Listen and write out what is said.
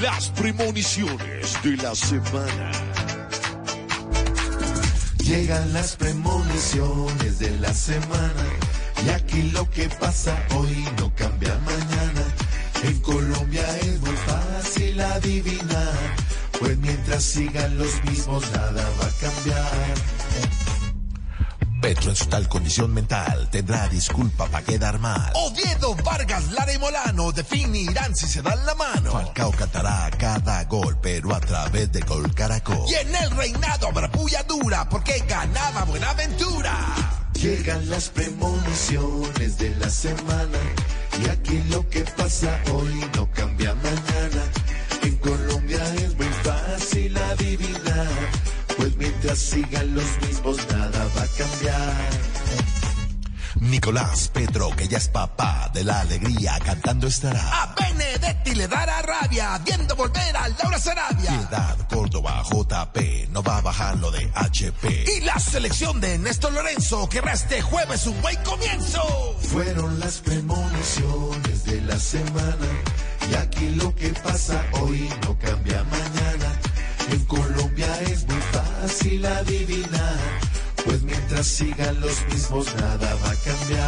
las premoniciones de la semana. Llegan las premoniciones de la semana y aquí lo que pasa hoy no cambia mañana. En Colombia es muy fácil adivinar, pues mientras sigan los mismos nada va a cambiar. Petro en su tal condición mental tendrá disculpa para quedar mal. Oviedo, Vargas, Lara y Molano definirán si se dan la mano. Falcao cantará cada gol, pero a través de Gol Caracol. Y en el reinado habrá puya dura porque ganaba Buenaventura. Llegan las premoniciones de la semana y aquí lo que pasa hoy no cambia mañana. En Colombia es muy fácil adivinar, pues mientras sigan los mismos nada va a cambiar. Nicolás Petro, que ya es papá de la alegría, cantando estará. A Benedetti le dará rabia viendo volver a Laura Sarabia. Piedad, Córdoba, JP, no va a bajar lo de HP. Y la selección de Néstor Lorenzo querrá este jueves un buen comienzo. Fueron las premoniciones de la semana y aquí lo que pasa hoy no cambia mañana. En Colombia es muy fácil adivinar, pues mientras sigan los mismos nada va a cambiar.